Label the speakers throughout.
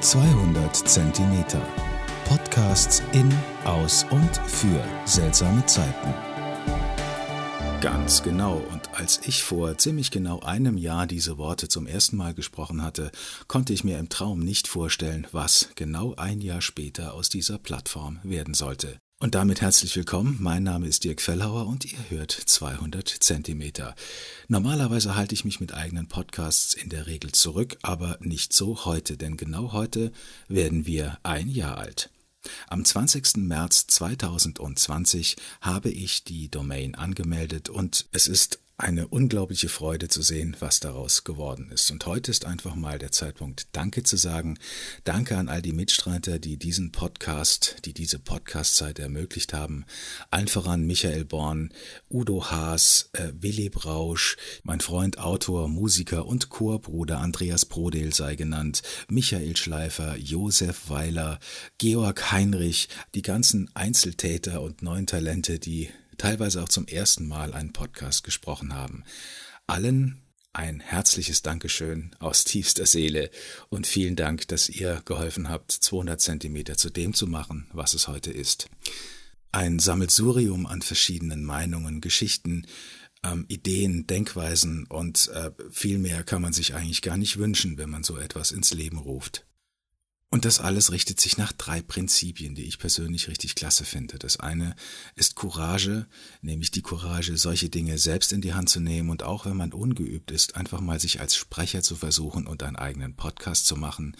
Speaker 1: 200 Zentimeter. Podcasts in, aus und für seltsame Zeiten. Ganz genau. Und als ich vor ziemlich genau einem Jahr diese Worte zum ersten Mal gesprochen hatte, konnte ich mir im Traum nicht vorstellen, was genau ein Jahr später aus dieser Plattform werden sollte. Und damit herzlich willkommen. Mein Name ist Dirk Fellhauer und ihr hört 200 Zentimeter. Normalerweise halte ich mich mit eigenen Podcasts in der Regel zurück, aber nicht so heute, denn genau heute werden wir ein Jahr alt. Am 20. März 2020 habe ich die Domain angemeldet und es ist eine unglaubliche Freude zu sehen, was daraus geworden ist. Und heute ist einfach mal der Zeitpunkt, Danke zu sagen. Danke an all die Mitstreiter, die diesen Podcast, die diese Podcastzeit ermöglicht haben. Allen voran Michael Born, Udo Haas, äh, Willi Brausch, mein Freund, Autor, Musiker und Chorbruder Andreas Brodel sei genannt, Michael Schleifer, Josef Weiler, Georg Heinrich, die ganzen Einzeltäter und neuen Talente, die teilweise auch zum ersten Mal einen Podcast gesprochen haben. Allen ein herzliches Dankeschön aus tiefster Seele und vielen Dank, dass ihr geholfen habt, 200 Zentimeter zu dem zu machen, was es heute ist. Ein Sammelsurium an verschiedenen Meinungen, Geschichten, ähm, Ideen, Denkweisen und äh, viel mehr kann man sich eigentlich gar nicht wünschen, wenn man so etwas ins Leben ruft. Und das alles richtet sich nach drei Prinzipien, die ich persönlich richtig klasse finde. Das eine ist Courage, nämlich die Courage, solche Dinge selbst in die Hand zu nehmen und auch wenn man ungeübt ist, einfach mal sich als Sprecher zu versuchen und einen eigenen Podcast zu machen.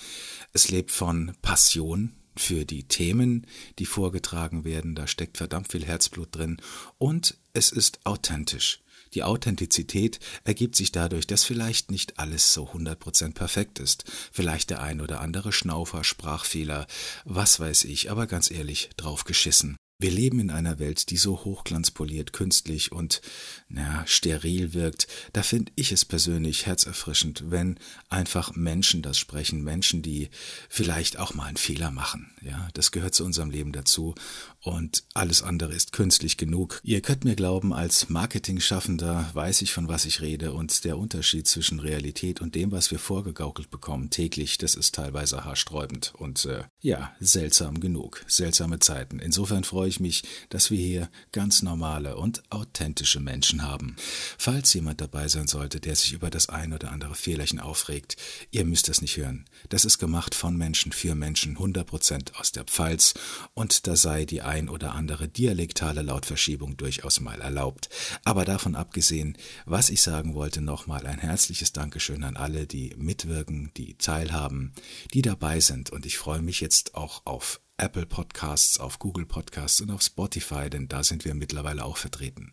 Speaker 1: Es lebt von Passion, für die Themen, die vorgetragen werden. Da steckt verdammt viel Herzblut drin. Und es ist authentisch. Die Authentizität ergibt sich dadurch, dass vielleicht nicht alles so 100% perfekt ist. Vielleicht der ein oder andere Schnaufer, Sprachfehler, was weiß ich, aber ganz ehrlich, drauf geschissen. Wir leben in einer Welt, die so hochglanzpoliert, künstlich und na, steril wirkt. Da finde ich es persönlich herzerfrischend, wenn einfach Menschen das sprechen, Menschen, die vielleicht auch mal einen Fehler machen. Ja, das gehört zu unserem Leben dazu und alles andere ist künstlich genug. Ihr könnt mir glauben, als Marketing-Schaffender weiß ich, von was ich rede und der Unterschied zwischen Realität und dem, was wir vorgegaukelt bekommen täglich, das ist teilweise haarsträubend und äh, ja, seltsam genug. Seltsame Zeiten. Insofern freue ich mich, dass wir hier ganz normale und authentische Menschen haben. Falls jemand dabei sein sollte, der sich über das ein oder andere Fehlerchen aufregt, ihr müsst das nicht hören. Das ist gemacht von Menschen für Menschen, 100% aus der Pfalz und da sei die ein oder andere dialektale Lautverschiebung durchaus mal erlaubt. Aber davon abgesehen, was ich sagen wollte, nochmal ein herzliches Dankeschön an alle, die mitwirken, die teilhaben, die dabei sind. Und ich freue mich jetzt auch auf Apple Podcasts, auf Google Podcasts und auf Spotify, denn da sind wir mittlerweile auch vertreten.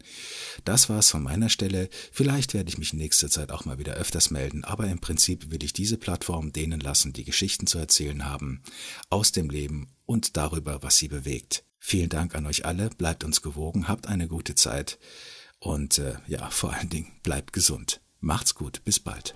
Speaker 1: Das war's von meiner Stelle. Vielleicht werde ich mich in nächster Zeit auch mal wieder öfters melden, aber im Prinzip will ich diese Plattform denen lassen, die Geschichten zu erzählen haben, aus dem Leben und darüber, was sie bewegt. Vielen Dank an euch alle, bleibt uns gewogen, habt eine gute Zeit und äh, ja, vor allen Dingen bleibt gesund. Macht's gut, bis bald.